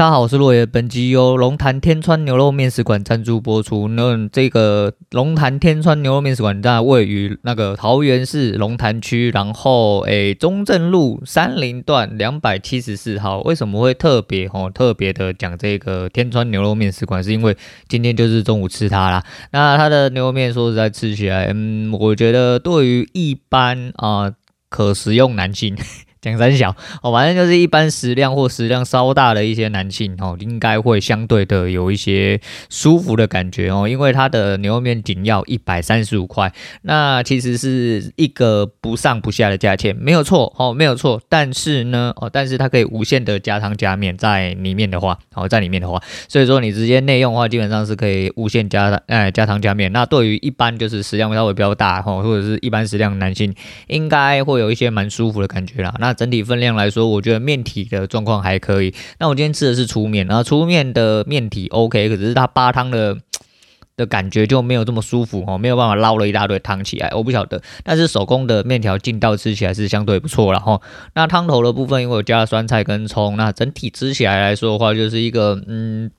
大家好，我是落叶。本集由龙潭天川牛肉面食馆赞助播出。那这个龙潭天川牛肉面食馆在位于那个桃园市龙潭区，然后诶中正路三林段两百七十四号。为什么会特别哦特别的讲这个天川牛肉面食馆？是因为今天就是中午吃它啦。那它的牛肉面说实在吃起来，嗯，我觉得对于一般啊、可食用男性。讲三小哦，反正就是一般食量或食量稍大的一些男性哦，应该会相对的有一些舒服的感觉哦，因为它的牛肉面仅要一百三十五块，那其实是一个不上不下的价钱，没有错哦，没有错。但是呢哦，但是它可以无限的加汤加面在里面的话哦，在里面的话，所以说你直接内用的话，基本上是可以无限加哎加汤加面。那对于一般就是食量稍微比较大哦，或者是一般食量男性，应该会有一些蛮舒服的感觉啦。那那整体分量来说，我觉得面体的状况还可以。那我今天吃的是粗面，然后粗面的面体 OK，可是它扒汤的 的感觉就没有这么舒服哦，没有办法捞了一大堆汤起来。我不晓得，但是手工的面条劲道吃起来是相对不错了哈。那汤头的部分，因为我加了酸菜跟葱，那整体吃起来来说的话，就是一个嗯。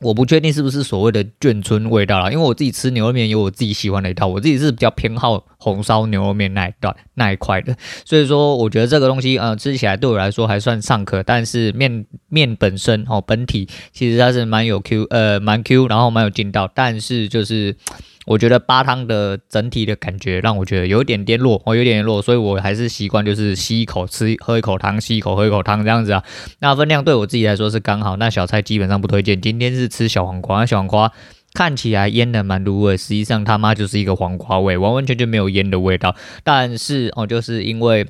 我不确定是不是所谓的眷村味道啦，因为我自己吃牛肉面有我自己喜欢的一套，我自己是比较偏好红烧牛肉面那一段那一块的，所以说我觉得这个东西呃吃起来对我来说还算尚可，但是面面本身哦本体其实它是蛮有 Q 呃蛮 Q，然后蛮有劲道，但是就是。我觉得八汤的整体的感觉让我觉得有一点点弱，哦，有点点弱，所以我还是习惯就是吸一口吃，喝一口汤，吸一口喝一口汤这样子啊。那分量对我自己来说是刚好，那小菜基本上不推荐。今天是吃小黄瓜，小黄瓜看起来腌的蛮入味，实际上他妈就是一个黄瓜味，完完全全没有腌的味道。但是哦，就是因为。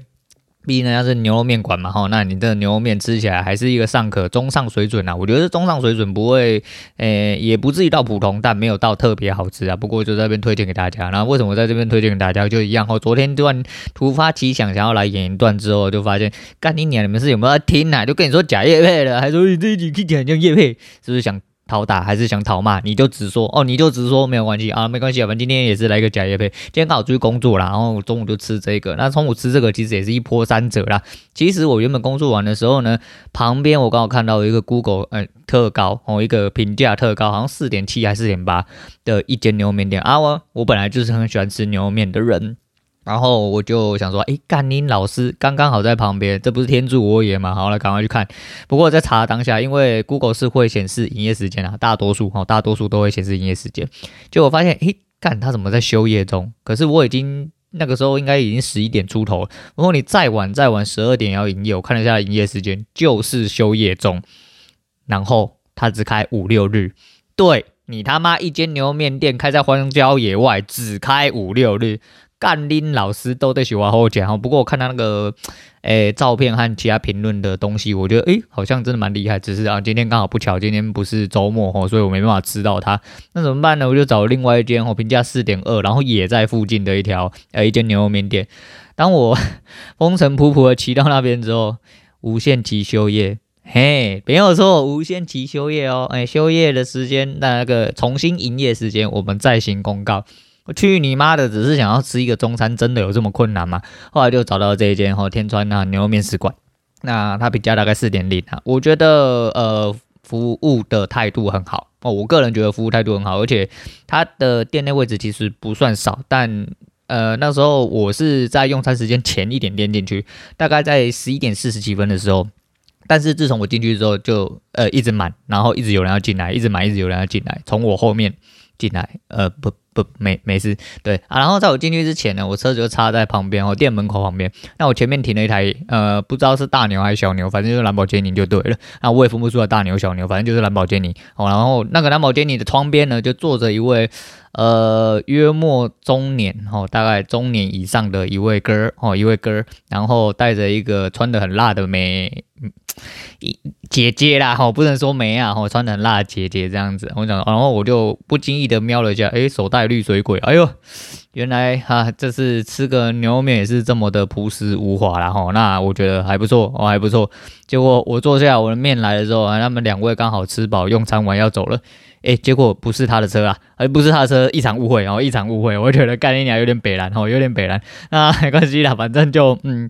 毕竟人家是牛肉面馆嘛，哈，那你这牛肉面吃起来还是一个尚可中上水准啊，我觉得是中上水准，不会，诶、也不至于到普通，但没有到特别好吃啊。不过就在这边推荐给大家。那为什么在这边推荐给大家？就一样，哈，昨天突然突发奇想，想要来演一段之后，就发现干你娘，你们是有没有听啊？就跟你说假业配了，还说你这一集听起来像业配，是不是想？讨打还是想讨骂，你就直说哦，你就直说没有关系啊，没关系啊，反正今天也是来个假夜配，今天刚好出去工作啦，然后中午就吃这个，那中午吃这个其实也是一波三折啦。其实我原本工作完的时候呢，旁边我刚好看到一个 Google 呃特高哦，一个评价特高，好像四点七还是四点八的一间牛肉面店啊，我我本来就是很喜欢吃牛肉面的人。然后我就想说，诶，干你老师刚刚好在旁边，这不是天助我也嘛？好了，赶快去看。不过在查当下，因为 Google 是会显示营业时间啊，大多数哈，大多数都会显示营业时间。结果发现，诶，干他怎么在休业中？可是我已经那个时候应该已经十一点出头了。如果你再晚再晚十二点要营业，我看了一下营业时间，就是休业中。然后他只开五六日，对你他妈一间牛肉面店开在荒郊野外，只开五六日。干拎老师都在喜欢后讲哈，不过我看他那个诶、照片和其他评论的东西，我觉得诶、好像真的蛮厉害。只是啊，今天刚好不巧，今天不是周末哈，所以我没办法吃到它。那怎么办呢？我就找另外一间哦，评价四点二，然后也在附近的一条呃一间牛肉面店。当我风尘仆仆的骑到那边之后，无限期休业，嘿，没有错，无限期休业哦。哎、休业的时间，那个重新营业时间，我们再行公告。我去你妈的！只是想要吃一个中餐，真的有这么困难吗？后来就找到这一间哈天川啊牛肉面食馆，那它评价大概四点零啊，我觉得呃服务的态度很好哦，我个人觉得服务态度很好，而且它的店内位置其实不算少，但呃那时候我是在用餐时间前一点点进去，大概在十一点四十几分的时候，但是自从我进去之后就呃一直满，然后一直有人要进来，一直满，一直有人要进来，从我后面进来，呃不。不，没没事，对啊。然后在我进去之前呢，我车子就插在旁边哦，店门口旁边。那我前面停了一台，呃，不知道是大牛还是小牛，反正就是兰博基尼就对了。那我也分不出来大牛小牛，反正就是兰博基尼哦。然后那个兰博基尼的窗边呢，就坐着一位。呃，约莫中年哦，大概中年以上的一位哥哦，一位哥，然后带着一个穿得很辣的妹，一姐姐啦吼，不能说没啊，哈，穿得很辣的姐姐这样子。我讲，然后我就不经意的瞄了一下，诶，手戴绿水鬼，哎呦，原来哈，这是吃个牛肉面也是这么的朴实无华啦哈。那我觉得还不错哦，还不错。结果我坐下，我的面来的时候啊，他们两位刚好吃饱，用餐完要走了。诶，结果不是他的车啊，而不是他的车，一场误会哦，一场误会，我觉得概念俩有点北蓝哦，有点北蓝，那没关系啦，反正就嗯，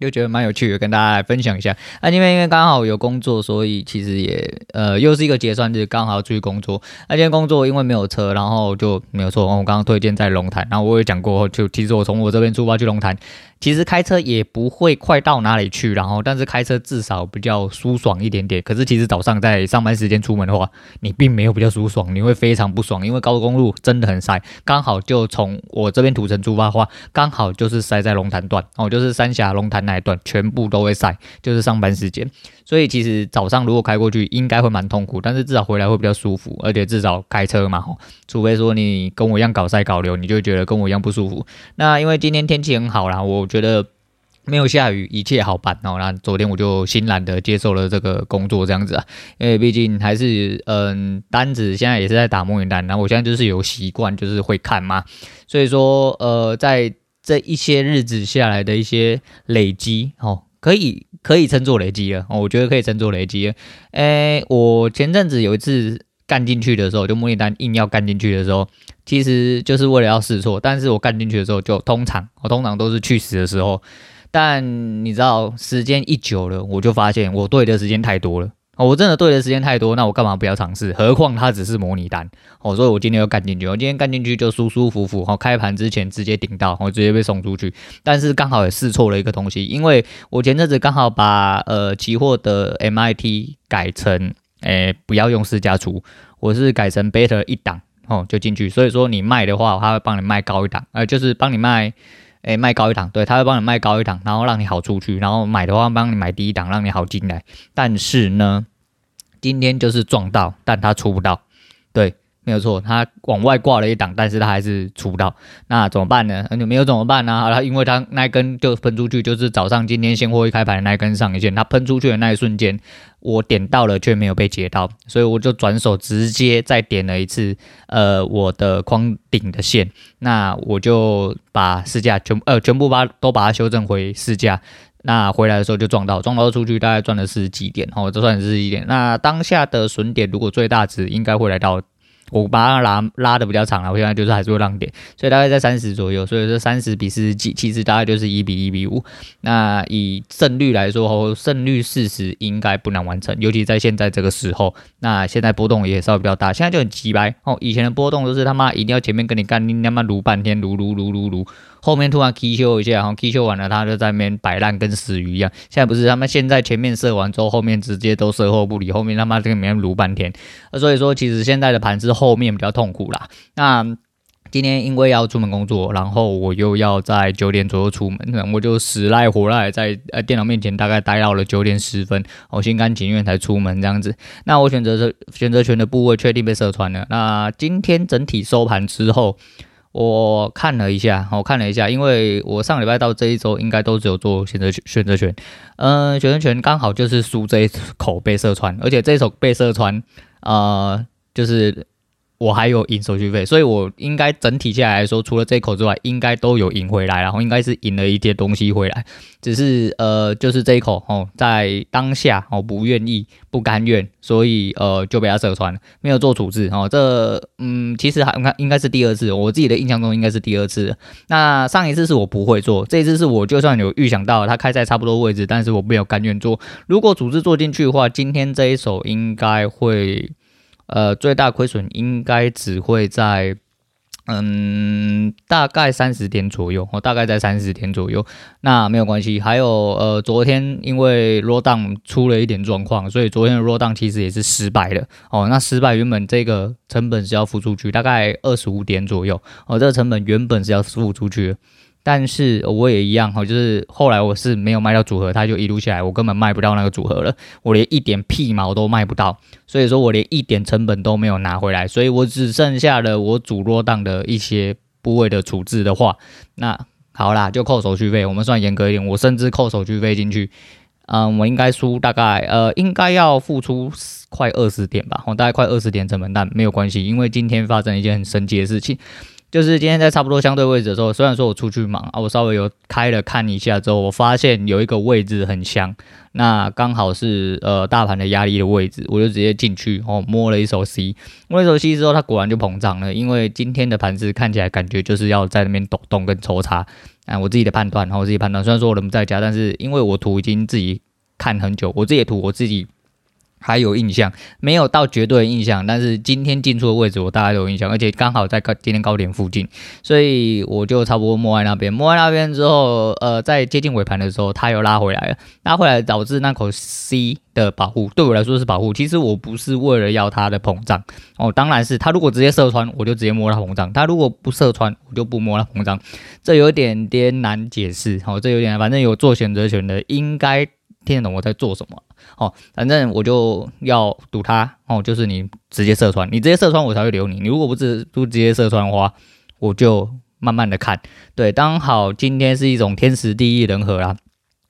就觉得蛮有趣的，跟大家来分享一下。那今天因为刚好有工作，所以其实也呃又是一个结算日，刚好要出去工作。那今天工作因为没有车，然后就没有错。我刚刚推荐在龙潭，然后我也讲过，就其实我从我这边出发去龙潭。其实开车也不会快到哪里去，然后但是开车至少比较舒爽一点点。可是其实早上在上班时间出门的话，你并没有比较舒爽，你会非常不爽，因为高速公路真的很塞。刚好就从我这边土城出发的话，刚好就是塞在龙潭段哦，就是三峡龙潭那一段全部都会塞，就是上班时间。所以其实早上如果开过去，应该会蛮痛苦，但是至少回来会比较舒服，而且至少开车嘛，除非说你跟我一样搞塞搞流，你就觉得跟我一样不舒服。那因为今天天气很好啦，我觉得没有下雨，一切好办哦。那昨天我就欣然的接受了这个工作这样子啊，因为毕竟还是嗯单子现在也是在打模拟单，然后我现在就是有习惯，就是会看嘛，所以说呃在这一些日子下来的一些累积哦。可以可以称作累积了哦，我觉得可以称作累积了。诶，我前阵子有一次干进去的时候，就模拟单硬要干进去的时候，其实就是为了要试错。但是我干进去的时候，就通常我通常都是去死的时候。但你知道，时间一久了，我就发现我对的时间太多了。我真的对的时间太多，那我干嘛不要尝试？何况它只是模拟单哦，所以我今天又干进去。我今天干进去就舒舒服服，哦，开盘之前直接顶到，我直接被送出去。但是刚好也试错了一个东西，因为我前阵子刚好把呃期货的 MIT 改成，诶不要用市价出，我是改成 Better 一档哦就进去。所以说你卖的话，他会帮你卖高一档，呃就是帮你卖。诶，卖高一档，对，他会帮你卖高一档，然后让你好出去，然后买的话帮你买低一档，让你好进来。但是呢，今天就是撞到，但他出不到，对。没有错，他往外挂了一档，但是他还是出不到，那怎么办呢？那就没有怎么办呢？好了，因为他那一根就喷出去，就是早上今天现货一开盘的那一根上影线，他喷出去的那一瞬间，我点到了却没有被截到，所以我就转手直接再点了一次，呃，我的框顶的线，那我就把市价全呃全部把都把它修正回市价，那回来的时候就撞到，撞到出去大概赚了四十几点，哦，这算是十几点。那当下的损点如果最大值应该会来到。我把它拉拉的比较长了，我现在就是还是会让点，所以大概在三十左右，所以说三十比四十几，其实大概就是一比一比五。那以胜率来说，哦，胜率四十应该不难完成，尤其在现在这个时候。那现在波动也稍微比较大，现在就很急白哦。以前的波动都是他妈一定要前面跟你干，你他妈撸半天，撸撸撸撸撸。后面突然 K 修一下，然后 K 修完了，他就在那边摆烂，跟死鱼一样。现在不是他们现在前面射完之后，后面直接都售后不理，后面他妈这个没卢半天。所以说，其实现在的盘是后面比较痛苦啦。那今天因为要出门工作，然后我又要在九点左右出门，我就死赖活赖在呃电脑面前，大概待到了九点十分，我心甘情愿才出门这样子。那我选择是选择权的部位确定被射穿了。那今天整体收盘之后。我看了一下，我看了一下，因为我上礼拜到这一周应该都只有做选择选择权，嗯，选择权刚好就是输这一口被射穿，而且这一手被射穿，呃，就是。我还有赢手续费，所以我应该整体下来，来说，除了这一口之外，应该都有赢回来，然后应该是赢了一些东西回来。只是呃，就是这一口哦，在当下哦，不愿意、不甘愿，所以呃就被他射穿了，没有做处置哦。这嗯，其实还应该应该是第二次，我自己的印象中应该是第二次。那上一次是我不会做，这一次是我就算有预想到他开在差不多位置，但是我没有甘愿做。如果处置做进去的话，今天这一手应该会。呃，最大亏损应该只会在，嗯，大概三十点左右，哦大概在三十点左右，那没有关系。还有，呃，昨天因为 Rodon 出了一点状况，所以昨天的 Rodon 其实也是失败的。哦，那失败原本这个成本是要付出去，大概二十五点左右，哦，这个成本原本是要付出去。但是我也一样哈，就是后来我是没有卖到组合，它就一路下来，我根本卖不到那个组合了，我连一点屁毛都卖不到，所以说我连一点成本都没有拿回来，所以我只剩下了我主落档的一些部位的处置的话，那好啦，就扣手续费，我们算严格一点，我甚至扣手续费进去，嗯，我应该输大概呃，应该要付出快二十点吧，我大概快二十点成本，但没有关系，因为今天发生一件很神奇的事情。就是今天在差不多相对位置的时候，虽然说我出去忙啊，我稍微有开了看一下之后，我发现有一个位置很香，那刚好是呃大盘的压力的位置，我就直接进去哦，摸了一手 C，摸了一手 C 之后，它果然就膨胀了，因为今天的盘子看起来感觉就是要在那边抖动跟抽插啊，我自己的判断，然后我自己判断，虽然说我人不在家，但是因为我图已经自己看很久，我自己的图我自己。还有印象，没有到绝对的印象，但是今天进出的位置我大概都有印象，而且刚好在高今天高点附近，所以我就差不多摸在那边，摸在那边之后，呃，在接近尾盘的时候，它又拉回来了，拉回来导致那口 C 的保护对我来说是保护。其实我不是为了要它的膨胀哦，当然是它如果直接射穿，我就直接摸它膨胀；它如果不射穿，我就不摸它膨胀。这有点点难解释哦，这有点，反正有做选择权的应该听得懂我在做什么。哦，反正我就要赌它哦，就是你直接射穿，你直接射穿我才会留你。你如果不直不直接射穿的话，我就慢慢的看。对，刚好今天是一种天时地利人和啦，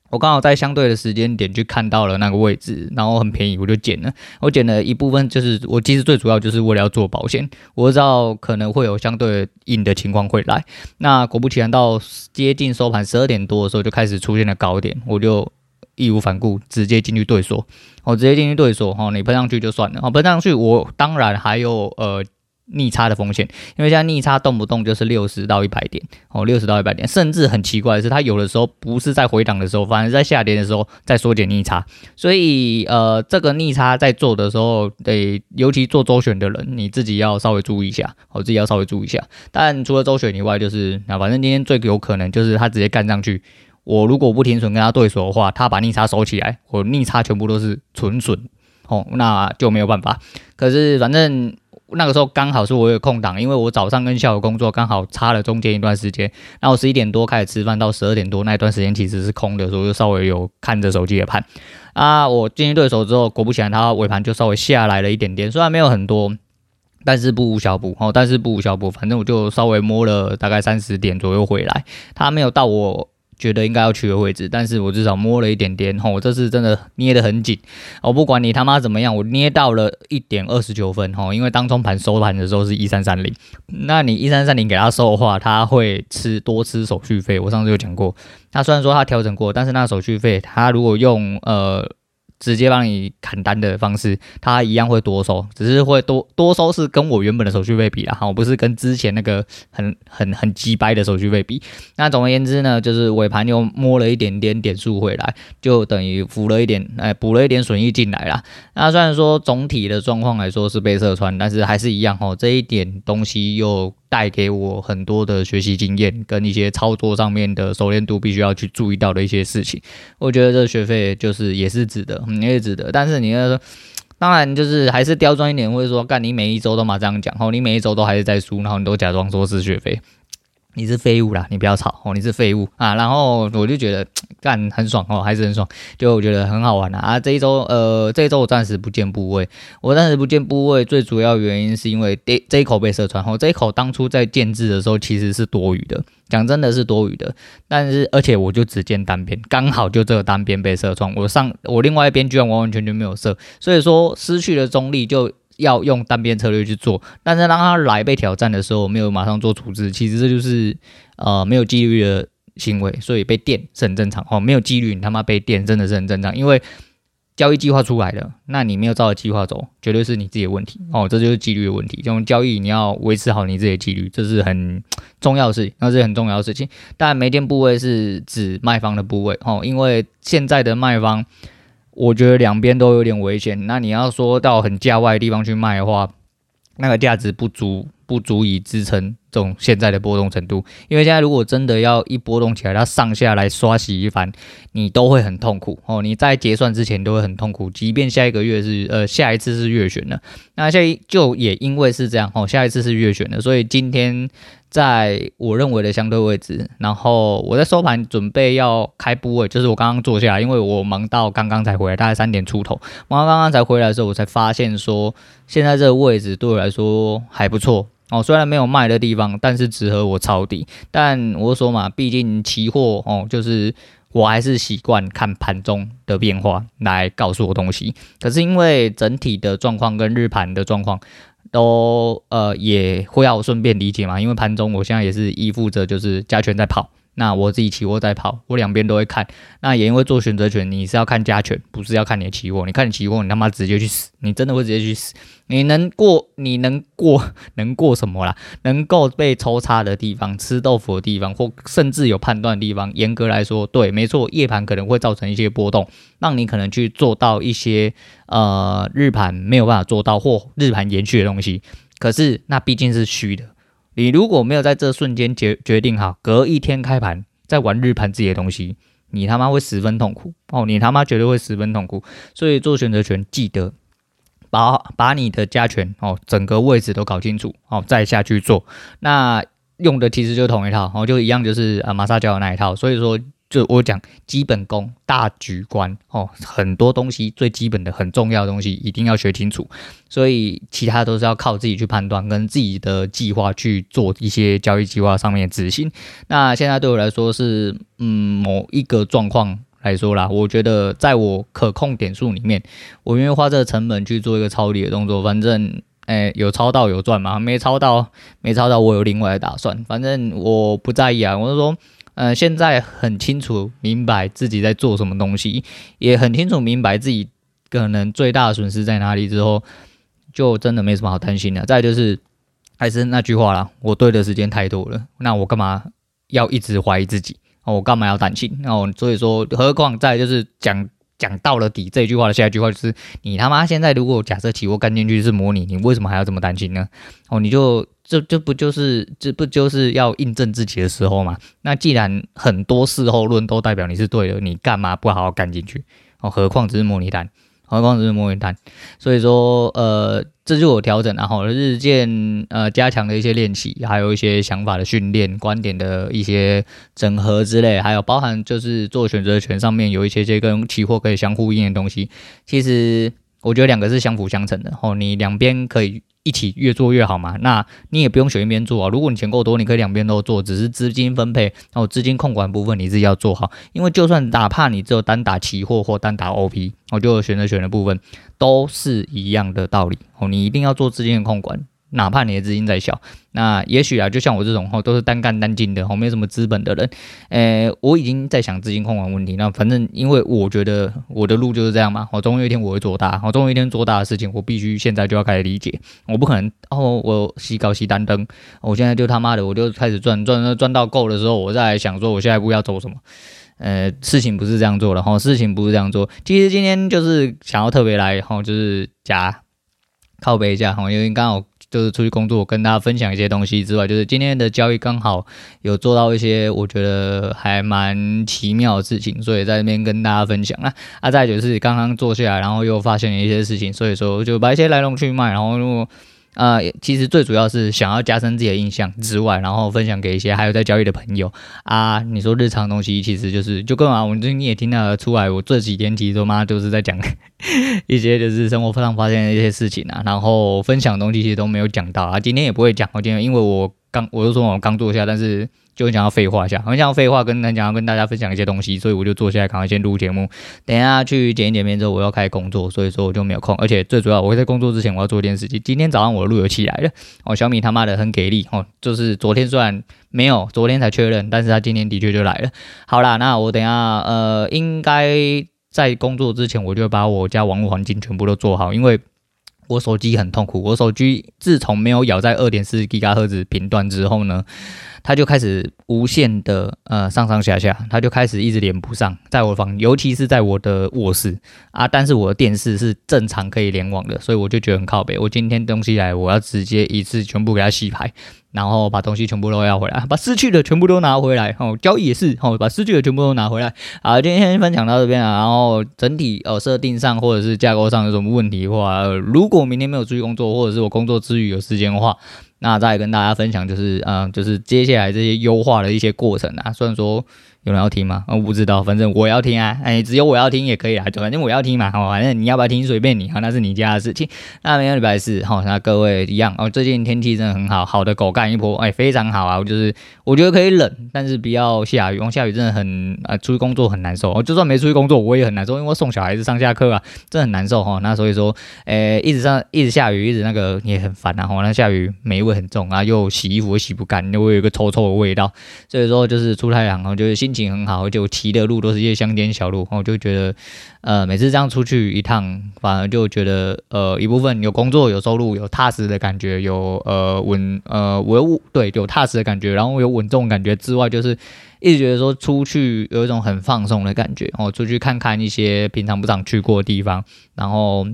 我刚好在相对的时间点去看到了那个位置，然后很便宜，我就捡了。我捡了一部分，就是我其实最主要就是为了要做保险，我知道可能会有相对硬的情况会来。那果不其然，到接近收盘十二点多的时候，就开始出现了高点，我就。义无反顾，直接进去对锁，我直接进去对锁，哈，你喷上去就算了，哦，喷上去我当然还有呃逆差的风险，因为现在逆差动不动就是六十到一百点，哦，六十到一百点，甚至很奇怪的是，它有的时候不是在回档的时候，反而在下跌的时候在缩减逆差，所以呃，这个逆差在做的时候，得尤其做周选的人，你自己要稍微注意一下，我自己要稍微注意一下。但除了周选以外，就是那反正今天最有可能就是它直接干上去。我如果不停损跟他对手的话，他把逆差收起来，我逆差全部都是纯损，哦，那就没有办法。可是反正那个时候刚好是我有空档，因为我早上跟下午工作刚好差了中间一段时间。然后十一点多开始吃饭，到十二点多那一段时间其实是空的，所以就稍微有看着手机的盘。啊，我进去对手之后，果不其然，他尾盘就稍微下来了一点点，虽然没有很多，但是不无小补哦，但是不无小补，反正我就稍微摸了大概三十点左右回来，他没有到我。觉得应该要去的位置，但是我至少摸了一点点，吼，我这次真的捏得很紧，我不管你他妈怎么样，我捏到了一点二十九分，吼，因为当中盘收盘的时候是一三三零，那你一三三零给他收的话，他会吃多吃手续费，我上次有讲过，他虽然说他调整过，但是那手续费，他如果用呃。直接帮你砍单的方式，它一样会多收，只是会多多收是跟我原本的手续费比啦，哈，不是跟之前那个很很很鸡掰的手续费比。那总而言之呢，就是尾盘又摸了一点点点数回来，就等于补了一点，哎，补了一点损益进来啦。那虽然说总体的状况来说是被射穿，但是还是一样哈，这一点东西又。带给我很多的学习经验，跟一些操作上面的熟练度，必须要去注意到的一些事情。我觉得这学费就是也是值得，嗯，也是值得。但是你要说，当然就是还是刁钻一点，或者说干你每一周都嘛这样讲，后，你每一周都还是在输，然后你都假装说是学费。你是废物啦，你不要吵哦，你是废物啊！然后我就觉得 干很爽哦，还是很爽，就我觉得很好玩啊！啊，这一周呃，这一周我暂时不见部位，我暂时不见部位，最主要原因是因为这这一口被射穿，哦，这一口当初在建制的时候其实是多余的，讲真的是多余的，但是而且我就只见单边，刚好就这个单边被射穿，我上我另外一边居然完完全全没有射，所以说失去了中立就。要用单边策略去做，但是当他来被挑战的时候，没有马上做处置，其实这就是呃没有纪律的行为，所以被电是很正常哦。没有纪律，你他妈被电真的是很正常，因为交易计划出来了，那你没有照着计划走，绝对是你自己的问题哦。这就是纪律的问题。这种交易你要维持好你自己的纪律，这是很重要的事情，那是很重要的事情。但没电部位是指卖方的部位哦，因为现在的卖方。我觉得两边都有点危险。那你要说到很价外的地方去卖的话，那个价值不足，不足以支撑这种现在的波动程度。因为现在如果真的要一波动起来，它上下来刷洗一番，你都会很痛苦哦。你在结算之前都会很痛苦，即便下一个月是呃下一次是月选的，那下一就也因为是这样哦，下一次是月选的，所以今天。在我认为的相对位置，然后我在收盘准备要开部位，就是我刚刚坐下来，因为我忙到刚刚才回来，大概三点出头，忙到刚刚才回来的时候，我才发现说现在这个位置对我来说还不错哦，虽然没有卖的地方，但是只和我抄底，但我说嘛，毕竟期货哦，就是。我还是习惯看盘中的变化来告诉我东西。可是因为整体的状况跟日盘的状况都呃也会要顺便理解嘛，因为盘中我现在也是依附着就是加权在跑。那我自己期货在跑，我两边都会看。那也因为做选择权，你是要看加权，不是要看你的期货。你看你期货，你他妈直接去死，你真的会直接去死。你能过，你能过，能过什么啦？能够被抽插的地方，吃豆腐的地方，或甚至有判断的地方，严格来说，对，没错，夜盘可能会造成一些波动，让你可能去做到一些呃日盘没有办法做到或日盘延续的东西。可是那毕竟是虚的。你如果没有在这瞬间决决定好，隔一天开盘再玩日盘自己的东西，你他妈会十分痛苦哦！你他妈绝对会十分痛苦。所以做选择权，记得把把你的加权哦，整个位置都搞清楚哦，再下去做。那用的其实就同一套哦，就一样，就是啊马萨教的那一套。所以说。就我讲基本功、大局观哦，很多东西最基本的、很重要的东西一定要学清楚，所以其他都是要靠自己去判断，跟自己的计划去做一些交易计划上面的执行。那现在对我来说是，嗯，某一个状况来说啦，我觉得在我可控点数里面，我愿意花这个成本去做一个抄底的动作。反正，哎，有抄到有赚嘛，没抄到没抄到，我有另外的打算。反正我不在意啊，我就说。呃，现在很清楚明白自己在做什么东西，也很清楚明白自己可能最大的损失在哪里之后，就真的没什么好担心的。再就是还是那句话啦，我对的时间太多了，那我干嘛要一直怀疑自己？哦，我干嘛要担心？哦，所以说，何况再就是讲讲到了底这句话的下一句话就是，你他妈现在如果假设起我干进去是模拟，你为什么还要这么担心呢？哦，你就。这这不就是这不就是要印证自己的时候吗？那既然很多事后论都代表你是对的，你干嘛不好好干进去？哦，何况只是模拟单，何况只是模拟单。所以说，呃，这就是我调整，然后日渐呃加强的一些练习，还有一些想法的训练、观点的一些整合之类，还有包含就是做选择权上面有一些些跟期货可以相呼应的东西。其实我觉得两个是相辅相成的，哦，你两边可以。一起越做越好嘛，那你也不用选一边做啊。如果你钱够多，你可以两边都做，只是资金分配，然后资金控管部分你自己要做好。因为就算哪怕你只有单打期货或单打 OP，我就选择选的部分都是一样的道理哦，你一定要做资金的控管。哪怕你的资金再小，那也许啊，就像我这种都是单干单进的哦，没什么资本的人，诶，我已经在想资金控管问题。那反正因为我觉得我的路就是这样嘛，我总有一天我会做大，我总有一天做大的事情，我必须现在就要开始理解，我不可能哦，我西高西单灯，我现在就他妈的我就开始赚赚赚到够的时候，我再想说我下一步要走什么。呃，事情不是这样做的哈，事情不是这样做。其实今天就是想要特别来哈，就是加靠背一下哈，因为刚好。就是出去工作，跟大家分享一些东西之外，就是今天的交易刚好有做到一些我觉得还蛮奇妙的事情，所以在这边跟大家分享啊。啊，再就是刚刚坐下来，然后又发现了一些事情，所以说就把一些来龙去脉，然后如果。呃，其实最主要是想要加深自己的印象之外，然后分享给一些还有在交易的朋友啊。你说日常东西，其实就是就跟啊，我最近也听到出来，我这几天其实都妈就是在讲 一些就是生活上发现的一些事情啊，然后分享的东西其实都没有讲到啊。今天也不会讲，我今天因为我刚我就说我刚坐下，但是。就很想要废话一下，很想要废话，跟很想要跟大家分享一些东西，所以我就坐下来，赶快先录节目。等一下去剪一剪片之后，我要开始工作，所以说我就没有空。而且最主要，我会在工作之前，我要做一件事情。今天早上我的路由器来了，哦，小米他妈的很给力哦，就是昨天虽然没有，昨天才确认，但是他今天的确就来了。好啦，那我等一下呃，应该在工作之前，我就把我家网络环境全部都做好，因为我手机很痛苦，我手机自从没有咬在二点四 GHz 赫兹频段之后呢。他就开始无限的呃上上下下，他就开始一直连不上，在我房，尤其是在我的卧室啊，但是我的电视是正常可以联网的，所以我就觉得很靠北。我今天东西来，我要直接一次全部给他洗牌，然后把东西全部都要回来，把失去的全部都拿回来。哦，交易也是哦，把失去的全部都拿回来。好，今天分享到这边啊，然后整体呃设定上或者是架构上有什么问题的话，如果明天没有出去工作，或者是我工作之余有时间的话。那再跟大家分享，就是嗯，就是接下来这些优化的一些过程啊。虽然说有人要听吗？我不知道，反正我要听啊！哎，只有我要听也可以啊，反正我要听嘛。好，反正你要不要听随便你，好，那是你家的事情。那明天礼拜四，好，那各位一样哦。最近天气真的很好，好的狗干一波，哎，非常好啊！就是我觉得可以冷，但是不要下雨，因为下雨真的很啊，出去工作很难受。我就算没出去工作，我也很难受，因为我送小孩子上下课啊，真的很难受哈。那所以说，哎，一直上一直下雨，一直那个也很烦啊。吼，那下雨霉味很重啊，又洗衣服又洗不干，又会有一个臭臭的味道。所以说，就是出太阳，我觉得心情情很好，就。骑的路都是一些乡间小路，我就觉得，呃，每次这样出去一趟，反而就觉得，呃，一部分有工作、有收入、有踏实的感觉，有呃稳呃稳，对，有踏实的感觉，然后有稳重感觉之外，就是一直觉得说出去有一种很放松的感觉，哦，出去看看一些平常不常去过的地方，然后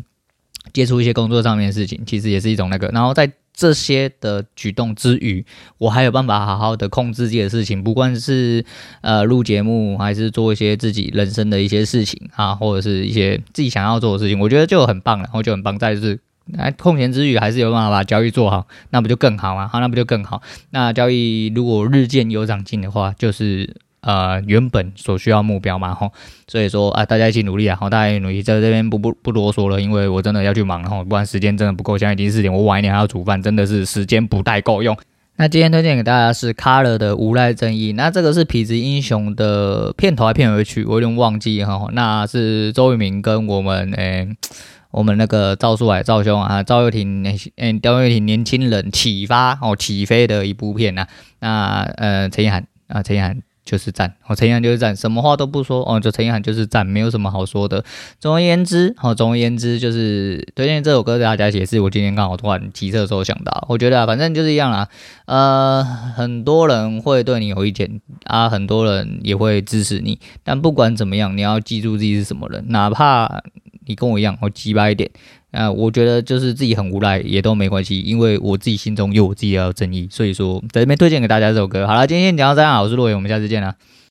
接触一些工作上面的事情，其实也是一种那个，然后在。这些的举动之余，我还有办法好好的控制自己的事情，不管是呃录节目，还是做一些自己人生的一些事情啊，或者是一些自己想要做的事情，我觉得就很棒，然后就很棒。再就是，哎，空闲之余还是有办法把交易做好，那不就更好吗？好，那不就更好？那交易如果日渐有长进的话，就是。呃，原本所需要目标嘛，吼，所以说啊，大家一起努力啊，好，大家一起努力，在这边不不不啰嗦了，因为我真的要去忙了，吼，不然时间真的不够，现在已经四点，我晚一点还要煮饭，真的是时间不太够用。那今天推荐给大家是 Color 的无赖正义，那这个是痞子英雄的片头还片尾曲，我有点忘记哈，那是周渝民跟我们诶、我们那个赵树海赵兄啊，赵又廷诶，赵又廷年轻人启发哦起飞的一部片呐，那呃陈意涵啊陈意涵。就是赞，哦，陈意涵就是赞，什么话都不说，哦，就陈意涵就是赞，没有什么好说的。总而言之，哦，总而言之就是推荐这首歌给大家解释。我今天刚好突然骑车的时候想到，我觉得啊，反正就是一样啦，呃，很多人会对你有意见啊，很多人也会支持你，但不管怎么样，你要记住自己是什么人，哪怕你跟我一样，我机掰一点。啊，我觉得就是自己很无赖也都没关系，因为我自己心中有我自己的正义，所以说在这边推荐给大家这首歌。好了，今天先讲到这样，我是洛言，我们下次见啦。